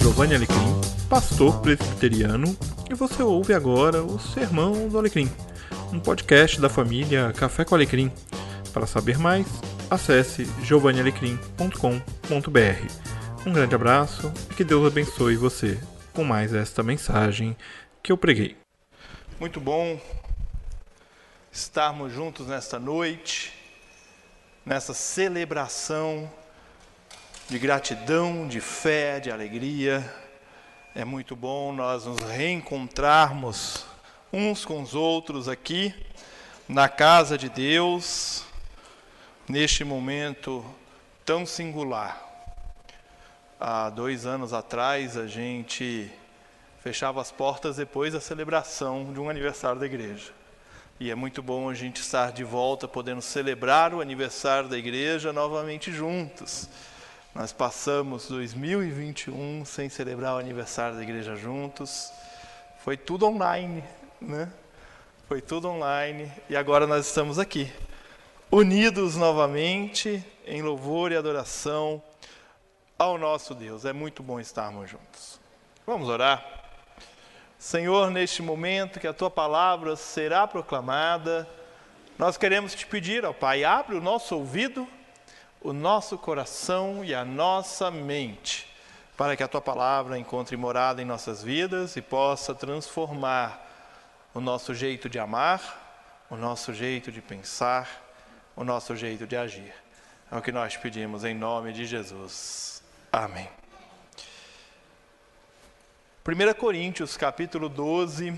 Giovanni Alecrim, pastor presbiteriano, e você ouve agora o Sermão do Alecrim, um podcast da família Café com Alecrim. Para saber mais, acesse giovannialecrim.com.br. Um grande abraço e que Deus abençoe você com mais esta mensagem que eu preguei. Muito bom estarmos juntos nesta noite, nessa celebração de gratidão, de fé, de alegria. É muito bom nós nos reencontrarmos uns com os outros aqui na casa de Deus, neste momento tão singular. Há dois anos atrás a gente fechava as portas depois da celebração de um aniversário da igreja. E é muito bom a gente estar de volta, podendo celebrar o aniversário da igreja novamente juntos. Nós passamos 2021 sem celebrar o aniversário da igreja juntos. Foi tudo online, né? Foi tudo online e agora nós estamos aqui, unidos novamente em louvor e adoração ao nosso Deus. É muito bom estarmos juntos. Vamos orar. Senhor, neste momento que a tua palavra será proclamada, nós queremos te pedir, ó Pai, abre o nosso ouvido o nosso coração e a nossa mente, para que a tua palavra encontre morada em nossas vidas e possa transformar o nosso jeito de amar, o nosso jeito de pensar, o nosso jeito de agir. É o que nós pedimos em nome de Jesus. Amém. 1 Coríntios capítulo 12,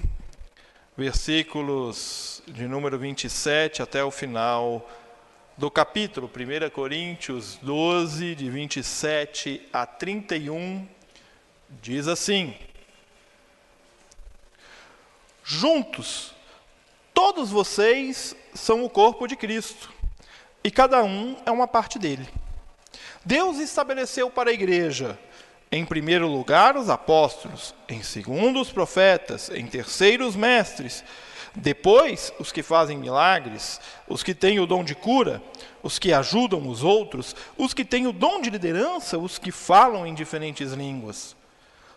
versículos de número 27 até o final do capítulo 1 Coríntios 12, de 27 a 31, diz assim: Juntos, todos vocês são o corpo de Cristo, e cada um é uma parte dele. Deus estabeleceu para a igreja, em primeiro lugar, os apóstolos, em segundo, os profetas, em terceiro, os mestres depois, os que fazem milagres, os que têm o dom de cura, os que ajudam os outros, os que têm o dom de liderança, os que falam em diferentes línguas.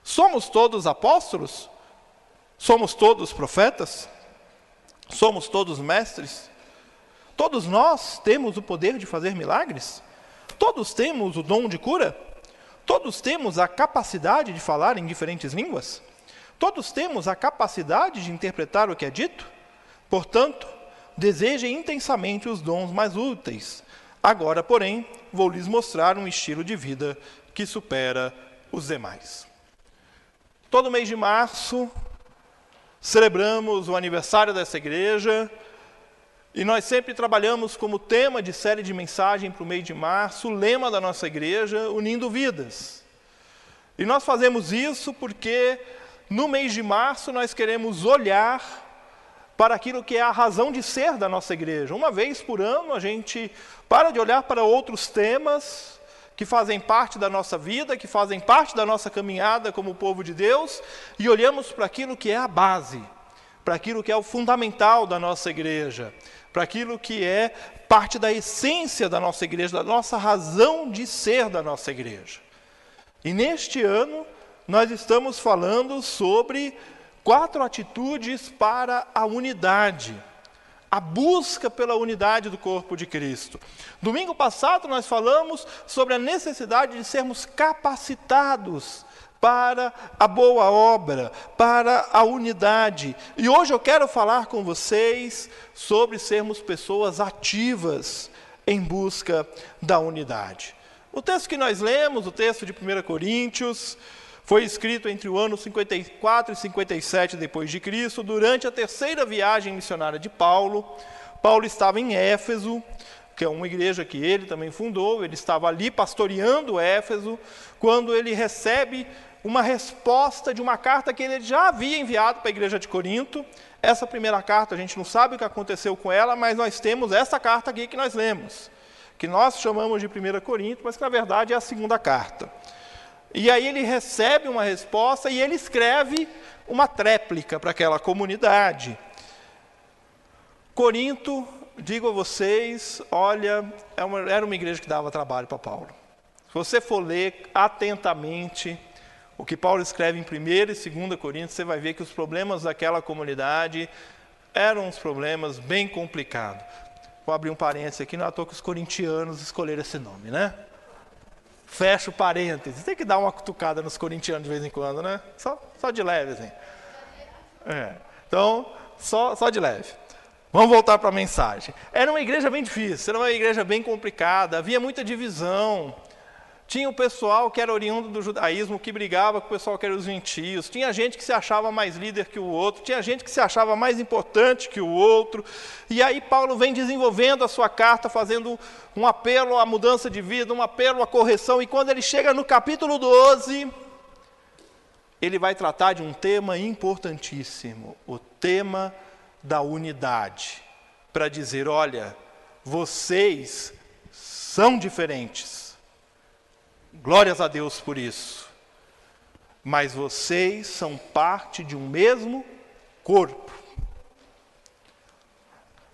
Somos todos apóstolos? Somos todos profetas? Somos todos mestres? Todos nós temos o poder de fazer milagres? Todos temos o dom de cura? Todos temos a capacidade de falar em diferentes línguas? Todos temos a capacidade de interpretar o que é dito? Portanto, desejem intensamente os dons mais úteis. Agora, porém, vou lhes mostrar um estilo de vida que supera os demais. Todo mês de março, celebramos o aniversário dessa igreja e nós sempre trabalhamos como tema de série de mensagem para o mês de março, o lema da nossa igreja, Unindo Vidas. E nós fazemos isso porque no mês de março, nós queremos olhar para aquilo que é a razão de ser da nossa igreja. Uma vez por ano, a gente para de olhar para outros temas que fazem parte da nossa vida, que fazem parte da nossa caminhada como povo de Deus, e olhamos para aquilo que é a base, para aquilo que é o fundamental da nossa igreja, para aquilo que é parte da essência da nossa igreja, da nossa razão de ser da nossa igreja. E neste ano, nós estamos falando sobre quatro atitudes para a unidade, a busca pela unidade do corpo de Cristo. Domingo passado nós falamos sobre a necessidade de sermos capacitados para a boa obra, para a unidade. E hoje eu quero falar com vocês sobre sermos pessoas ativas em busca da unidade. O texto que nós lemos, o texto de 1 Coríntios, foi escrito entre o ano 54 e 57 depois de Cristo, durante a terceira viagem missionária de Paulo. Paulo estava em Éfeso, que é uma igreja que ele também fundou, ele estava ali pastoreando Éfeso, quando ele recebe uma resposta de uma carta que ele já havia enviado para a igreja de Corinto. Essa primeira carta, a gente não sabe o que aconteceu com ela, mas nós temos essa carta aqui que nós lemos, que nós chamamos de 1 Corinto, mas que na verdade é a segunda carta. E aí ele recebe uma resposta e ele escreve uma tréplica para aquela comunidade. Corinto, digo a vocês, olha, é era uma igreja que dava trabalho para Paulo. Se você for ler atentamente O que Paulo escreve em 1 e 2 Coríntios, você vai ver que os problemas daquela comunidade eram uns problemas bem complicados. Vou abrir um parênteses aqui, não é à toa que os corintianos escolheram esse nome, né? Fecha o parênteses. Tem que dar uma cutucada nos corintianos de vez em quando, né? Só, só de leve, assim. É. Então, só, só de leve. Vamos voltar para a mensagem. Era uma igreja bem difícil, era uma igreja bem complicada, havia muita divisão. Tinha o pessoal que era oriundo do judaísmo que brigava com o pessoal que era os gentios. Tinha gente que se achava mais líder que o outro. Tinha gente que se achava mais importante que o outro. E aí Paulo vem desenvolvendo a sua carta, fazendo um apelo à mudança de vida, um apelo à correção. E quando ele chega no capítulo 12, ele vai tratar de um tema importantíssimo: o tema da unidade. Para dizer: olha, vocês são diferentes Glórias a Deus por isso. Mas vocês são parte de um mesmo corpo.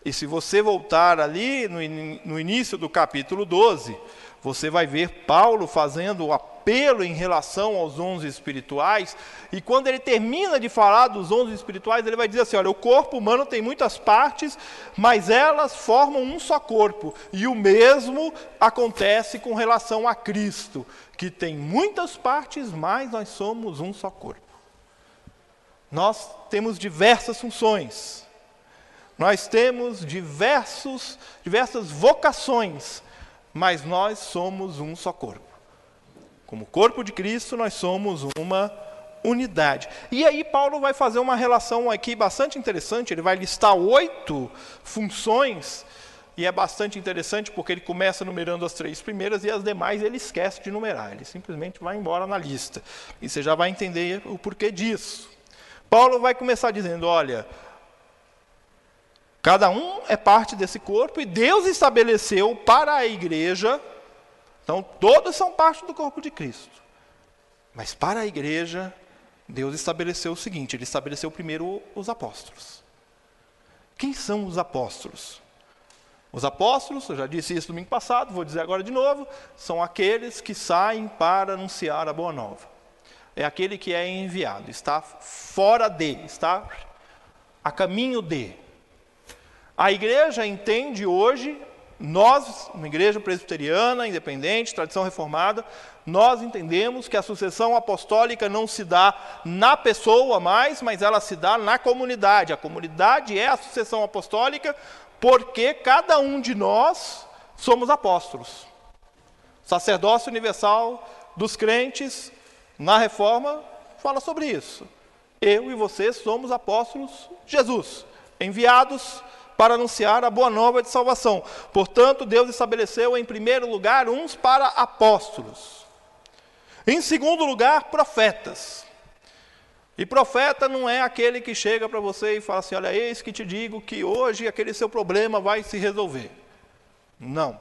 E se você voltar ali no, no início do capítulo 12, você vai ver Paulo fazendo o apelo em relação aos dons espirituais, e quando ele termina de falar dos dons espirituais, ele vai dizer assim: olha, o corpo humano tem muitas partes, mas elas formam um só corpo, e o mesmo acontece com relação a Cristo, que tem muitas partes, mas nós somos um só corpo. Nós temos diversas funções, nós temos diversos, diversas vocações, mas nós somos um só corpo. Como corpo de Cristo, nós somos uma unidade. E aí Paulo vai fazer uma relação aqui bastante interessante, ele vai listar oito funções, e é bastante interessante porque ele começa numerando as três primeiras e as demais ele esquece de numerar, ele simplesmente vai embora na lista. E você já vai entender o porquê disso. Paulo vai começar dizendo: olha, Cada um é parte desse corpo e Deus estabeleceu para a igreja, então todos são parte do corpo de Cristo. Mas para a igreja, Deus estabeleceu o seguinte: Ele estabeleceu primeiro os apóstolos. Quem são os apóstolos? Os apóstolos, eu já disse isso domingo passado, vou dizer agora de novo, são aqueles que saem para anunciar a boa nova. É aquele que é enviado, está fora de, está a caminho de. A igreja entende hoje, nós, uma igreja presbiteriana, independente, tradição reformada, nós entendemos que a sucessão apostólica não se dá na pessoa mais, mas ela se dá na comunidade. A comunidade é a sucessão apostólica porque cada um de nós somos apóstolos. Sacerdócio universal dos crentes na reforma fala sobre isso. Eu e você somos apóstolos Jesus, enviados para anunciar a boa nova de salvação. Portanto, Deus estabeleceu em primeiro lugar uns para apóstolos. Em segundo lugar, profetas. E profeta não é aquele que chega para você e fala assim: Olha, eis que te digo que hoje aquele seu problema vai se resolver. Não.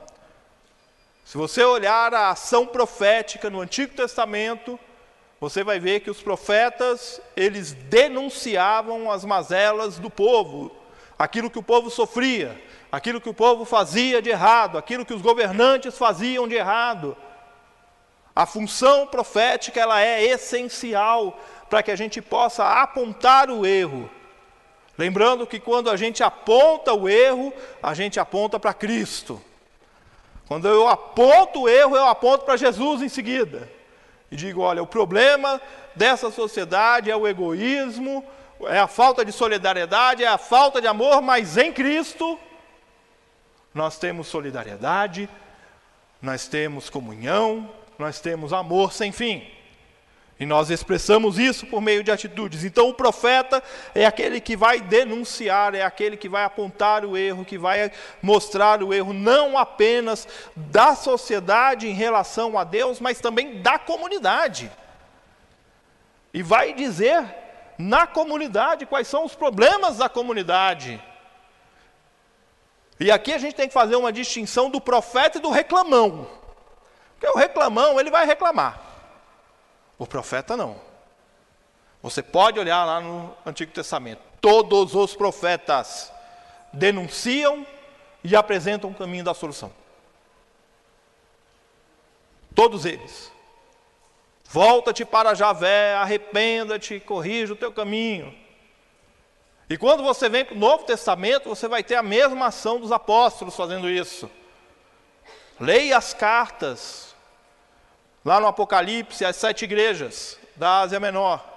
Se você olhar a ação profética no Antigo Testamento, você vai ver que os profetas, eles denunciavam as mazelas do povo, aquilo que o povo sofria, aquilo que o povo fazia de errado, aquilo que os governantes faziam de errado. A função profética ela é essencial para que a gente possa apontar o erro. Lembrando que quando a gente aponta o erro, a gente aponta para Cristo. Quando eu aponto o erro, eu aponto para Jesus em seguida. E digo: olha, o problema dessa sociedade é o egoísmo, é a falta de solidariedade, é a falta de amor, mas em Cristo nós temos solidariedade, nós temos comunhão, nós temos amor sem fim. E nós expressamos isso por meio de atitudes. Então, o profeta é aquele que vai denunciar, é aquele que vai apontar o erro, que vai mostrar o erro, não apenas da sociedade em relação a Deus, mas também da comunidade. E vai dizer na comunidade, quais são os problemas da comunidade. E aqui a gente tem que fazer uma distinção do profeta e do reclamão. Porque o reclamão, ele vai reclamar. O profeta não. Você pode olhar lá no Antigo Testamento. Todos os profetas denunciam e apresentam o caminho da solução. Todos eles. Volta-te para Javé, arrependa-te, corrija o teu caminho. E quando você vem para o Novo Testamento, você vai ter a mesma ação dos apóstolos fazendo isso. Leia as cartas, lá no Apocalipse, as sete igrejas da Ásia Menor.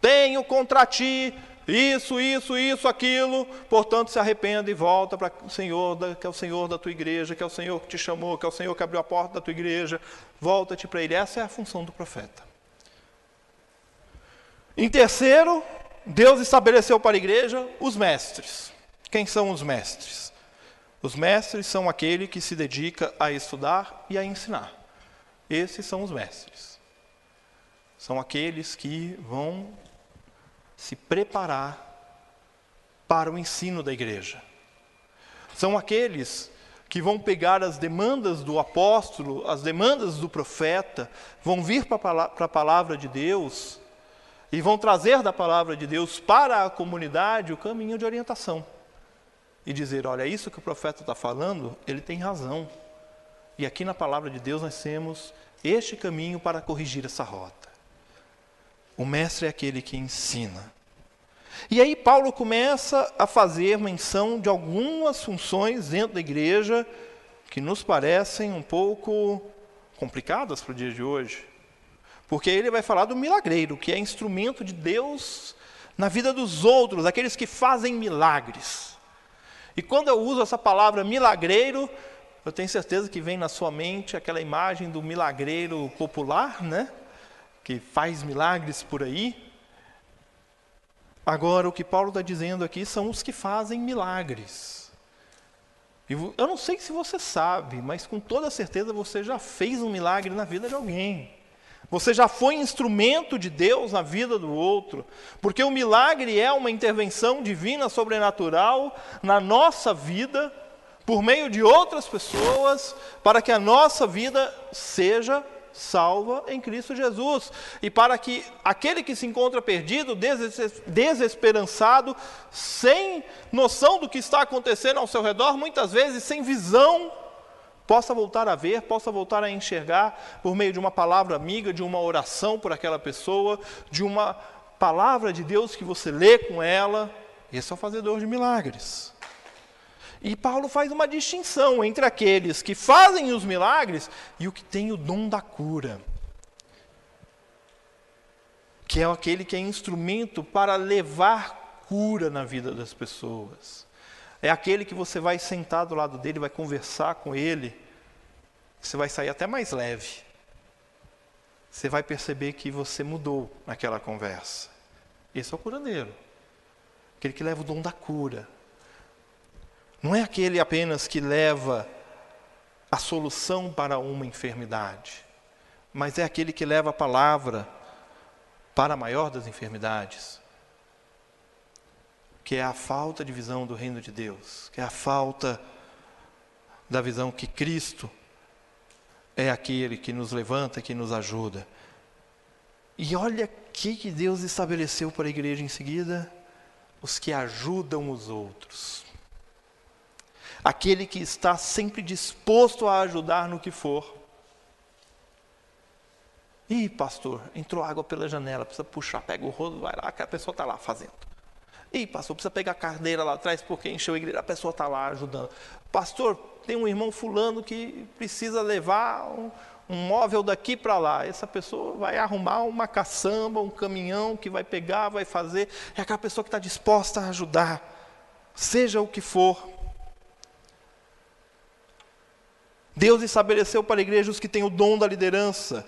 Tenho contra ti isso, isso, isso, aquilo, portanto se arrependa e volta para o Senhor, que é o Senhor da tua igreja, que é o Senhor que te chamou, que é o Senhor que abriu a porta da tua igreja, volta-te para Ele. Essa é a função do profeta. Em terceiro, Deus estabeleceu para a igreja os mestres. Quem são os mestres? Os mestres são aquele que se dedica a estudar e a ensinar. Esses são os mestres. São aqueles que vão se preparar para o ensino da igreja. São aqueles que vão pegar as demandas do apóstolo, as demandas do profeta, vão vir para a palavra de Deus e vão trazer da palavra de Deus para a comunidade o caminho de orientação. E dizer: olha, isso que o profeta está falando, ele tem razão. E aqui na palavra de Deus nós temos este caminho para corrigir essa rota. O mestre é aquele que ensina. E aí Paulo começa a fazer menção de algumas funções dentro da igreja que nos parecem um pouco complicadas para o dia de hoje. Porque ele vai falar do milagreiro, que é instrumento de Deus na vida dos outros, aqueles que fazem milagres. E quando eu uso essa palavra milagreiro, eu tenho certeza que vem na sua mente aquela imagem do milagreiro popular, né? Que faz milagres por aí. Agora, o que Paulo está dizendo aqui são os que fazem milagres. Eu não sei se você sabe, mas com toda certeza você já fez um milagre na vida de alguém. Você já foi instrumento de Deus na vida do outro, porque o milagre é uma intervenção divina sobrenatural na nossa vida, por meio de outras pessoas, para que a nossa vida seja salva em Cristo Jesus. E para que aquele que se encontra perdido, desesperançado, sem noção do que está acontecendo ao seu redor, muitas vezes sem visão, possa voltar a ver, possa voltar a enxergar por meio de uma palavra amiga, de uma oração por aquela pessoa, de uma palavra de Deus que você lê com ela. Esse é o fazedor de milagres. E Paulo faz uma distinção entre aqueles que fazem os milagres e o que tem o dom da cura. Que é aquele que é instrumento para levar cura na vida das pessoas. É aquele que você vai sentar do lado dele, vai conversar com ele, você vai sair até mais leve. Você vai perceber que você mudou naquela conversa. Esse é o curandeiro. Aquele que leva o dom da cura. Não é aquele apenas que leva a solução para uma enfermidade, mas é aquele que leva a palavra para a maior das enfermidades que é a falta de visão do reino de Deus, que é a falta da visão que Cristo é aquele que nos levanta, que nos ajuda. E olha o que Deus estabeleceu para a igreja em seguida: os que ajudam os outros. Aquele que está sempre disposto a ajudar no que for. Ih, pastor, entrou água pela janela, precisa puxar, pega o rodo, vai lá, a pessoa está lá fazendo. Ih, pastor, precisa pegar a cadeira lá atrás porque encheu a igreja, a pessoa está lá ajudando. Pastor, tem um irmão fulano que precisa levar um, um móvel daqui para lá. Essa pessoa vai arrumar uma caçamba, um caminhão que vai pegar, vai fazer. É aquela pessoa que está disposta a ajudar, seja o que for. Deus estabeleceu para a igreja os que têm o dom da liderança.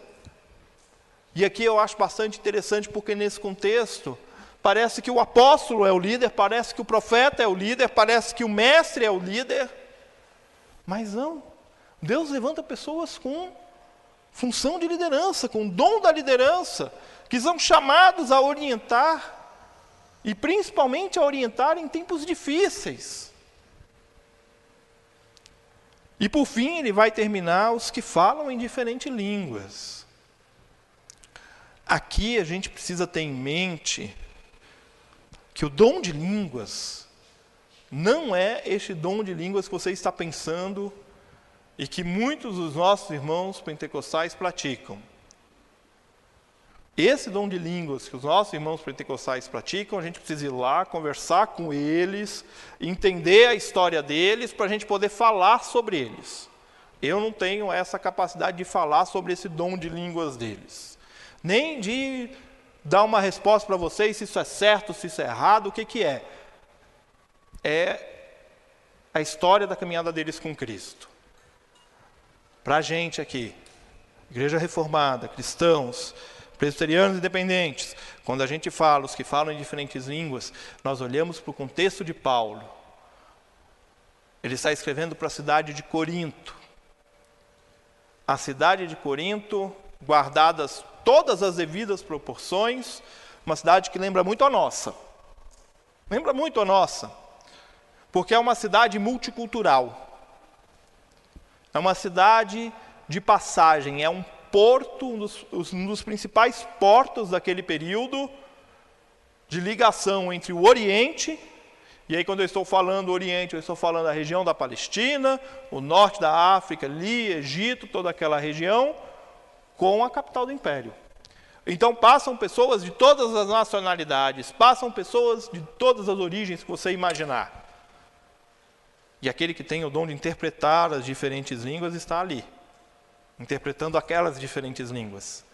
E aqui eu acho bastante interessante porque nesse contexto Parece que o apóstolo é o líder, parece que o profeta é o líder, parece que o mestre é o líder. Mas não. Deus levanta pessoas com função de liderança, com dom da liderança, que são chamados a orientar, e principalmente a orientar em tempos difíceis. E por fim, ele vai terminar os que falam em diferentes línguas. Aqui a gente precisa ter em mente que o dom de línguas não é este dom de línguas que você está pensando e que muitos dos nossos irmãos pentecostais praticam. Esse dom de línguas que os nossos irmãos pentecostais praticam, a gente precisa ir lá, conversar com eles, entender a história deles, para a gente poder falar sobre eles. Eu não tenho essa capacidade de falar sobre esse dom de línguas deles, nem de dar uma resposta para vocês se isso é certo, se isso é errado, o que, que é. É a história da caminhada deles com Cristo. Para a gente aqui, Igreja Reformada, cristãos, presbiterianos independentes, quando a gente fala, os que falam em diferentes línguas, nós olhamos para o contexto de Paulo. Ele está escrevendo para a cidade de Corinto. A cidade de Corinto, guardadas todas as devidas proporções, uma cidade que lembra muito a nossa. Lembra muito a nossa, porque é uma cidade multicultural. É uma cidade de passagem, é um porto, um dos, um dos principais portos daquele período de ligação entre o Oriente, e aí quando eu estou falando Oriente, eu estou falando da região da Palestina, o norte da África, ali, Egito, toda aquela região, com a capital do Império. Então passam pessoas de todas as nacionalidades, passam pessoas de todas as origens que você imaginar. E aquele que tem o dom de interpretar as diferentes línguas está ali interpretando aquelas diferentes línguas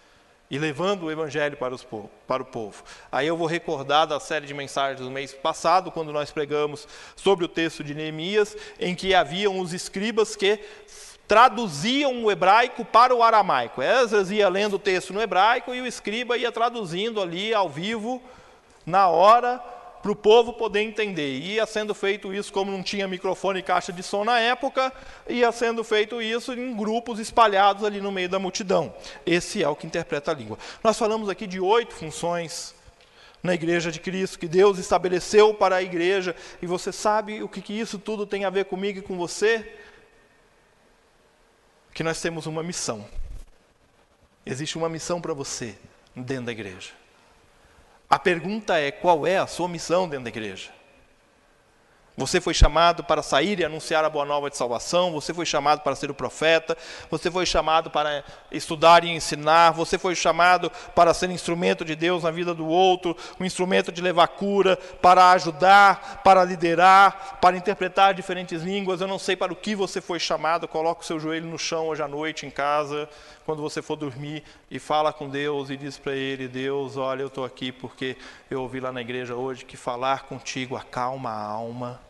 e levando o evangelho para, os, para, o povo. Aí eu vou recordar da série de mensagens do mês passado, quando nós pregamos sobre o texto de Neemias, em que haviam os escribas que traduziam o hebraico para o aramaico. Esdras ia lendo o texto no hebraico e o escriba ia traduzindo ali ao vivo, na hora, para o povo poder entender. Ia sendo feito isso, como não tinha microfone e caixa de som na época, ia sendo feito isso em grupos espalhados ali no meio da multidão. Esse é o que interpreta a língua. Nós falamos aqui de oito funções na igreja de Cristo, que Deus estabeleceu para a igreja, e você sabe o que, que isso tudo tem a ver comigo e com você? Que nós temos uma missão. Existe uma missão para você dentro da igreja. A pergunta é: qual é a sua missão dentro da igreja? Você foi chamado para sair e anunciar a boa nova de salvação, você foi chamado para ser o profeta, você foi chamado para estudar e ensinar, você foi chamado para ser instrumento de Deus na vida do outro, um instrumento de levar cura, para ajudar, para liderar, para interpretar diferentes línguas. Eu não sei para o que você foi chamado, coloque o seu joelho no chão hoje à noite em casa quando você for dormir e fala com Deus e diz para Ele: Deus, olha, eu estou aqui porque eu ouvi lá na igreja hoje que falar contigo acalma a alma,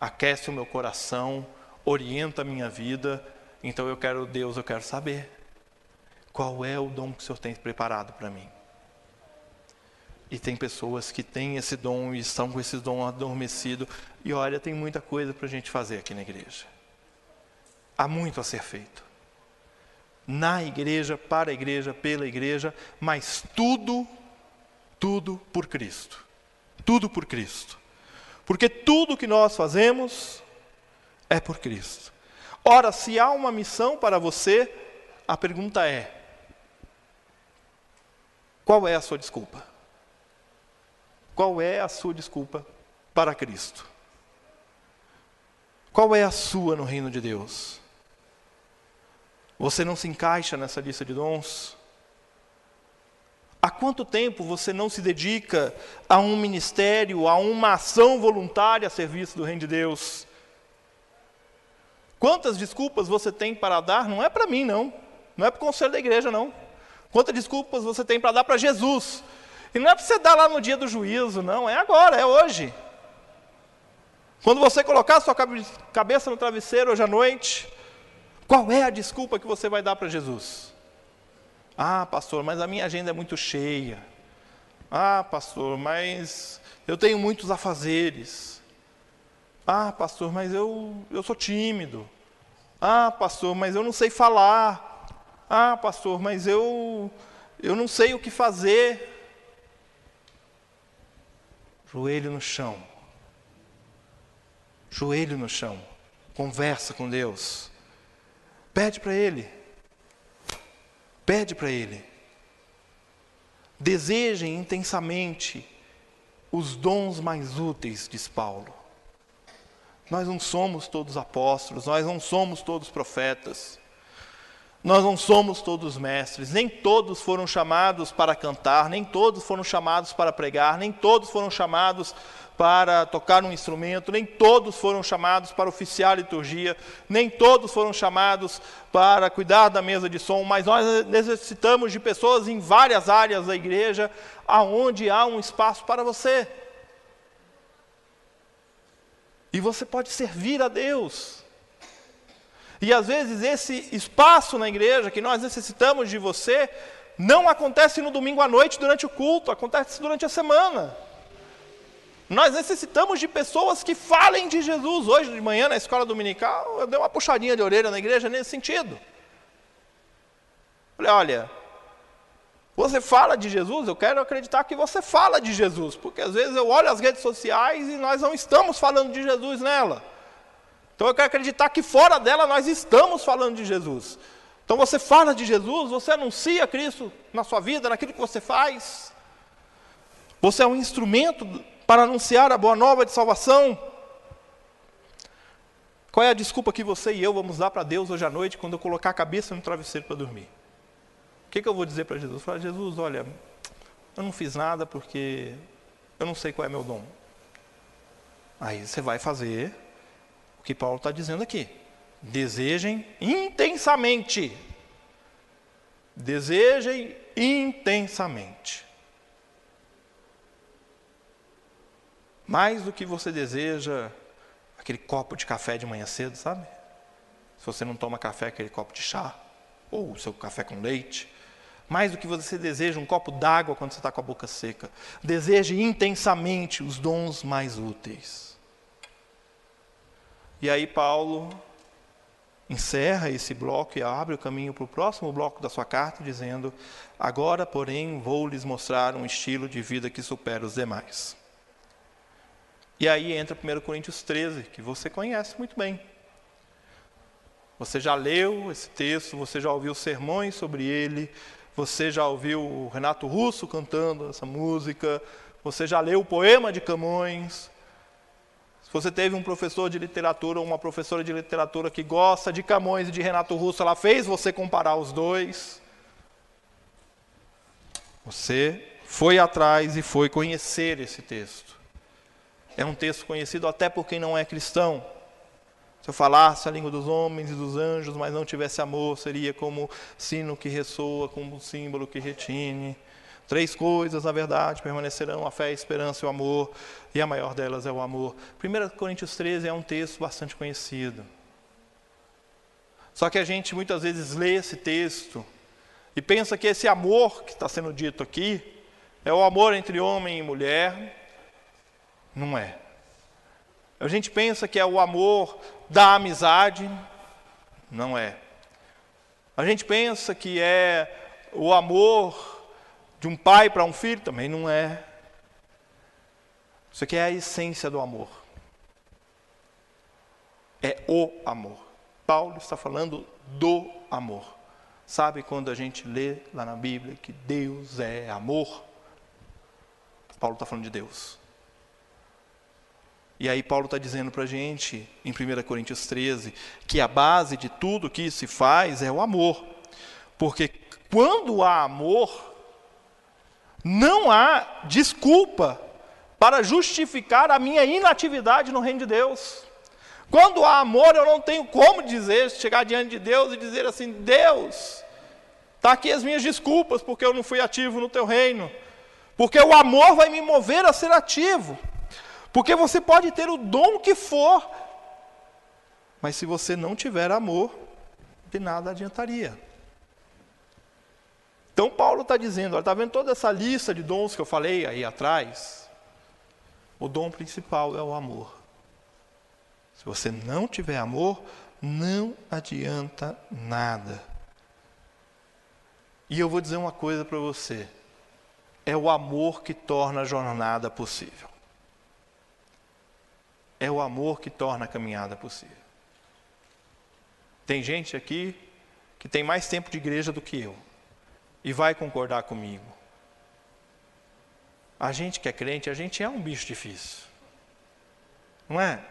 aquece o meu coração, orienta a minha vida. Então eu quero, Deus, eu quero saber qual é o dom que o Senhor tem preparado para mim. E tem pessoas que têm esse dom e estão com esse dom adormecido. E olha, tem muita coisa para a gente fazer aqui na igreja. Há muito a ser feito na igreja, para a igreja, pela igreja, mas tudo, tudo por Cristo. Tudo por Cristo. Porque tudo que nós fazemos é por Cristo. Ora, se há uma missão para você, a pergunta é: qual é a sua desculpa? Qual é a sua desculpa para Cristo? Qual é a sua no reino de Deus? Você não se encaixa nessa lista de dons? Há quanto tempo você não se dedica a um ministério, a uma ação voluntária a serviço do Reino de Deus? Quantas desculpas você tem para dar? Não é para mim, não. Não é para o conselho da igreja, não. Quantas desculpas você tem para dar para Jesus? E não é para você dar lá no dia do juízo, não. É agora, é hoje. Quando você colocar sua cabeça no travesseiro hoje à noite, qual é a desculpa que você vai dar para Jesus? Ah, pastor, mas a minha agenda é muito cheia. Ah, pastor, mas eu tenho muitos afazeres. Ah, pastor, mas eu, eu sou tímido. Ah, pastor, mas eu não sei falar. Ah, pastor, mas eu, eu não sei o que fazer. Joelho no chão. Joelho no chão. Conversa com Deus. Pede para Ele. Pede para Ele. Desejem intensamente os dons mais úteis, diz Paulo. Nós não somos todos apóstolos, nós não somos todos profetas. Nós não somos todos mestres, nem todos foram chamados para cantar, nem todos foram chamados para pregar, nem todos foram chamados para tocar um instrumento, nem todos foram chamados para oficiar a liturgia, nem todos foram chamados para cuidar da mesa de som, mas nós necessitamos de pessoas em várias áreas da igreja, aonde há um espaço para você. E você pode servir a Deus. E às vezes esse espaço na igreja que nós necessitamos de você não acontece no domingo à noite durante o culto, acontece durante a semana. Nós necessitamos de pessoas que falem de Jesus. Hoje de manhã, na escola dominical, eu dei uma puxadinha de orelha na igreja nesse sentido. Falei, olha, você fala de Jesus, eu quero acreditar que você fala de Jesus, porque às vezes eu olho as redes sociais e nós não estamos falando de Jesus nela. Então eu quero acreditar que fora dela nós estamos falando de Jesus. Então você fala de Jesus, você anuncia Cristo na sua vida, naquilo que você faz. Você é um instrumento para anunciar a boa nova de salvação. Qual é a desculpa que você e eu vamos dar para Deus hoje à noite quando eu colocar a cabeça no travesseiro para dormir? O que, que eu vou dizer para Jesus? Falar, Jesus, olha, eu não fiz nada porque eu não sei qual é meu dom. Aí você vai fazer o que Paulo está dizendo aqui. Desejem intensamente. Desejem intensamente. Mais do que você deseja aquele copo de café de manhã cedo, sabe? Se você não toma café, aquele copo de chá, ou o seu café com leite. Mais do que você deseja um copo d'água quando você está com a boca seca. Deseje intensamente os dons mais úteis. E aí Paulo encerra esse bloco e abre o caminho para o próximo bloco da sua carta, dizendo: Agora, porém, vou lhes mostrar um estilo de vida que supera os demais. E aí entra 1 Coríntios 13, que você conhece muito bem. Você já leu esse texto, você já ouviu sermões sobre ele, você já ouviu o Renato Russo cantando essa música, você já leu o poema de Camões, se você teve um professor de literatura ou uma professora de literatura que gosta de Camões e de Renato Russo, ela fez você comparar os dois. Você foi atrás e foi conhecer esse texto. É um texto conhecido até por quem não é cristão. Se eu falasse a língua dos homens e dos anjos, mas não tivesse amor, seria como sino que ressoa, como símbolo que retine. Três coisas, na verdade, permanecerão: a fé, a esperança e o amor, e a maior delas é o amor. 1 Coríntios 13 é um texto bastante conhecido. Só que a gente muitas vezes lê esse texto e pensa que esse amor que está sendo dito aqui é o amor entre homem e mulher. Não é. A gente pensa que é o amor da amizade. Não é. A gente pensa que é o amor de um pai para um filho também não é. Isso aqui é a essência do amor. É o amor. Paulo está falando do amor. Sabe quando a gente lê lá na Bíblia que Deus é amor? Paulo está falando de Deus. E aí Paulo está dizendo para a gente, em 1 Coríntios 13, que a base de tudo que se faz é o amor. Porque quando há amor, não há desculpa para justificar a minha inatividade no reino de Deus. Quando há amor, eu não tenho como dizer, chegar diante de Deus e dizer assim: Deus, está aqui as minhas desculpas porque eu não fui ativo no teu reino. Porque o amor vai me mover a ser ativo. Porque você pode ter o dom que for, mas se você não tiver amor, de nada adiantaria. Então Paulo está dizendo, está vendo toda essa lista de dons que eu falei aí atrás? O dom principal é o amor. Se você não tiver amor, não adianta nada. E eu vou dizer uma coisa para você: é o amor que torna a jornada possível. É o amor que torna a caminhada possível. Tem gente aqui que tem mais tempo de igreja do que eu e vai concordar comigo. A gente que é crente, a gente é um bicho difícil. Não é?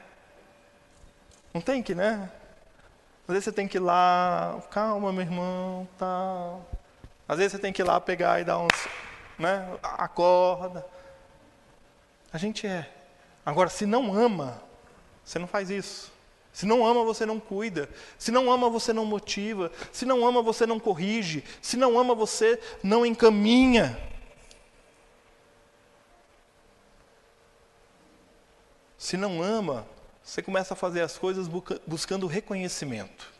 Não tem que, né? vezes você tem que ir lá, calma, meu irmão, tal. Às vezes você tem que ir lá pegar e dar uns, né, acorda. A gente é. Agora, se não ama, você não faz isso. Se não ama, você não cuida. Se não ama, você não motiva. Se não ama, você não corrige. Se não ama, você não encaminha. Se não ama, você começa a fazer as coisas buscando reconhecimento.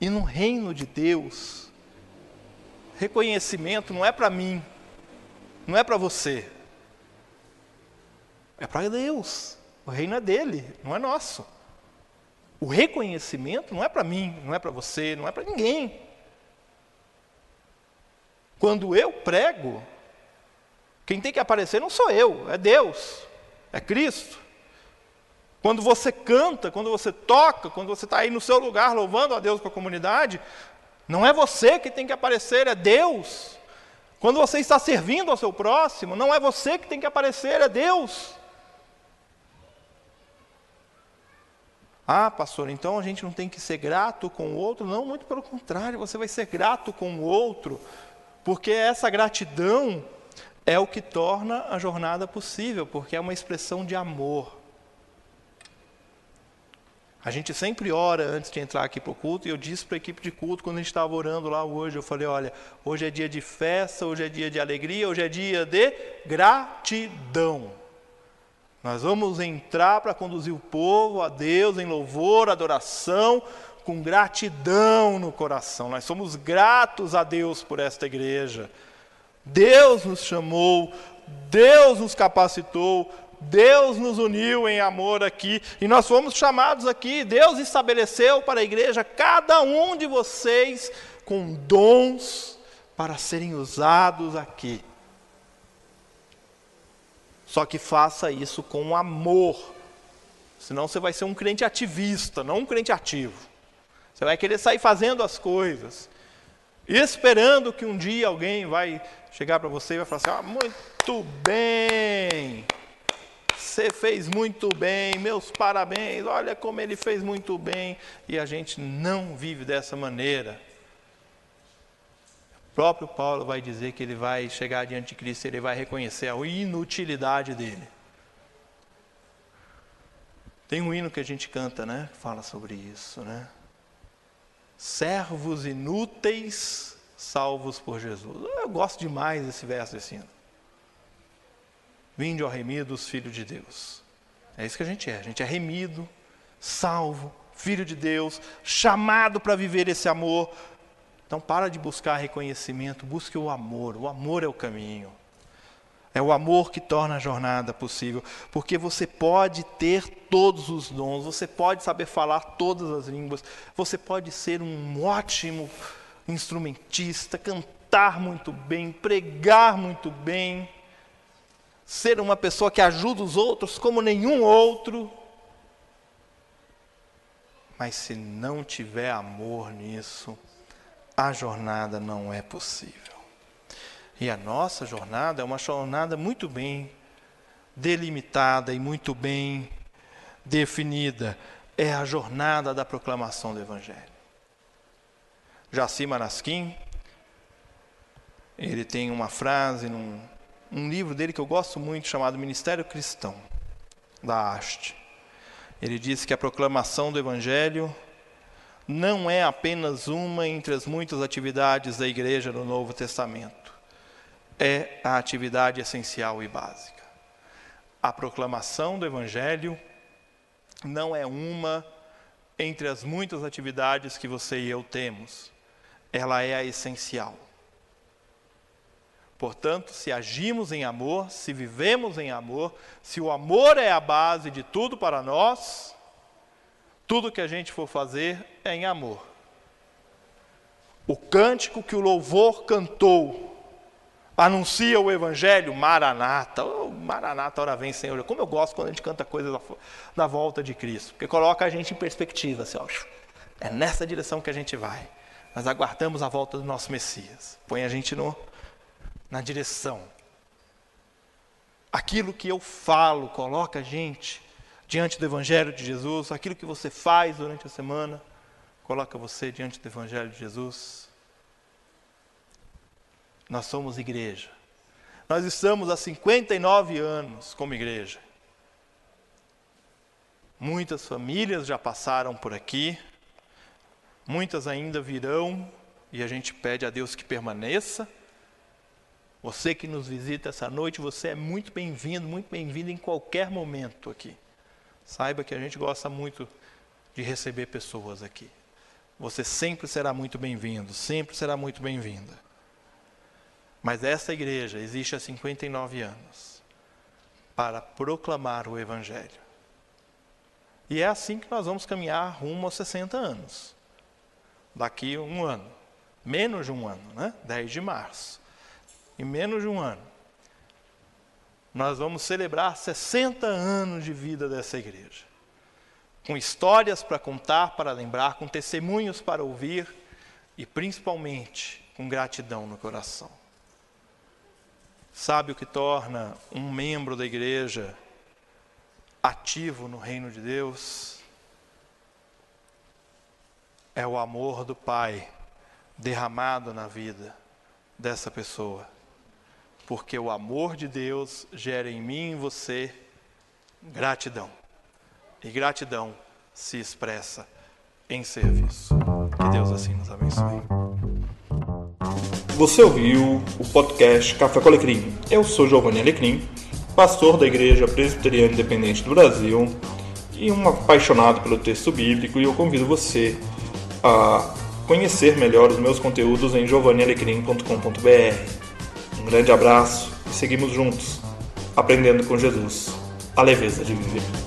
E no reino de Deus, reconhecimento não é para mim, não é para você, é para Deus. O reino é dele, não é nosso. O reconhecimento não é para mim, não é para você, não é para ninguém. Quando eu prego, quem tem que aparecer não sou eu, é Deus, é Cristo. Quando você canta, quando você toca, quando você está aí no seu lugar louvando a Deus com a comunidade, não é você que tem que aparecer, é Deus. Quando você está servindo ao seu próximo, não é você que tem que aparecer, é Deus. Ah, pastor, então a gente não tem que ser grato com o outro? Não, muito pelo contrário, você vai ser grato com o outro, porque essa gratidão é o que torna a jornada possível, porque é uma expressão de amor. A gente sempre ora antes de entrar aqui para o culto, e eu disse para a equipe de culto, quando a gente estava orando lá hoje, eu falei: olha, hoje é dia de festa, hoje é dia de alegria, hoje é dia de gratidão. Nós vamos entrar para conduzir o povo a Deus em louvor, adoração, com gratidão no coração. Nós somos gratos a Deus por esta igreja. Deus nos chamou, Deus nos capacitou, Deus nos uniu em amor aqui e nós fomos chamados aqui. Deus estabeleceu para a igreja cada um de vocês com dons para serem usados aqui. Só que faça isso com amor. Senão você vai ser um crente ativista, não um crente ativo. Você vai querer sair fazendo as coisas, esperando que um dia alguém vai chegar para você e vai falar assim: ah, muito bem, você fez muito bem, meus parabéns, olha como ele fez muito bem. E a gente não vive dessa maneira próprio Paulo vai dizer que ele vai chegar diante de Cristo, ele vai reconhecer a inutilidade dele. Tem um hino que a gente canta, né? Que fala sobre isso, né? Servos inúteis, salvos por Jesus. Eu gosto demais desse verso desse hino. Vinde, ó remidos, filho de Deus. É isso que a gente é. A gente é remido, salvo, filho de Deus, chamado para viver esse amor, então para de buscar reconhecimento, busque o amor. O amor é o caminho. É o amor que torna a jornada possível, porque você pode ter todos os dons, você pode saber falar todas as línguas, você pode ser um ótimo instrumentista, cantar muito bem, pregar muito bem, ser uma pessoa que ajuda os outros como nenhum outro. Mas se não tiver amor nisso, a jornada não é possível. E a nossa jornada é uma jornada muito bem delimitada e muito bem definida. É a jornada da proclamação do Evangelho. Jaci Manasquim, ele tem uma frase num um livro dele que eu gosto muito, chamado Ministério Cristão, da Haste. Ele diz que a proclamação do Evangelho não é apenas uma entre as muitas atividades da igreja no Novo Testamento. É a atividade essencial e básica. A proclamação do Evangelho não é uma entre as muitas atividades que você e eu temos. Ela é a essencial. Portanto, se agimos em amor, se vivemos em amor, se o amor é a base de tudo para nós, tudo que a gente for fazer é em amor. O cântico que o louvor cantou anuncia o evangelho, Maranata. Oh, Maranata, ora vem, Senhor. Como eu gosto quando a gente canta coisas da, volta de Cristo, porque coloca a gente em perspectiva, assim, ó, é nessa direção que a gente vai. Nós aguardamos a volta do nosso Messias. Põe a gente no, na direção. Aquilo que eu falo coloca a gente diante do Evangelho de Jesus, aquilo que você faz durante a semana, coloca você diante do Evangelho de Jesus. Nós somos igreja. Nós estamos há 59 anos como igreja. Muitas famílias já passaram por aqui, muitas ainda virão, e a gente pede a Deus que permaneça. Você que nos visita essa noite, você é muito bem-vindo, muito bem-vindo em qualquer momento aqui. Saiba que a gente gosta muito de receber pessoas aqui. Você sempre será muito bem-vindo, sempre será muito bem-vinda. Mas essa igreja existe há 59 anos para proclamar o Evangelho. E é assim que nós vamos caminhar rumo aos 60 anos. Daqui um ano. Menos de um ano, né? 10 de março. Em menos de um ano. Nós vamos celebrar 60 anos de vida dessa igreja. Com histórias para contar, para lembrar, com testemunhos para ouvir e principalmente com gratidão no coração. Sabe o que torna um membro da igreja ativo no reino de Deus? É o amor do Pai derramado na vida dessa pessoa. Porque o amor de Deus gera em mim e em você gratidão. E gratidão se expressa em serviço. Que Deus assim nos abençoe. Você ouviu o podcast Café com Alecrim. Eu sou Giovanni Alecrim, pastor da Igreja Presbiteriana Independente do Brasil e um apaixonado pelo texto bíblico e eu convido você a conhecer melhor os meus conteúdos em giovannialecrim.com.br. Um grande abraço e seguimos juntos, aprendendo com Jesus a leveza de viver.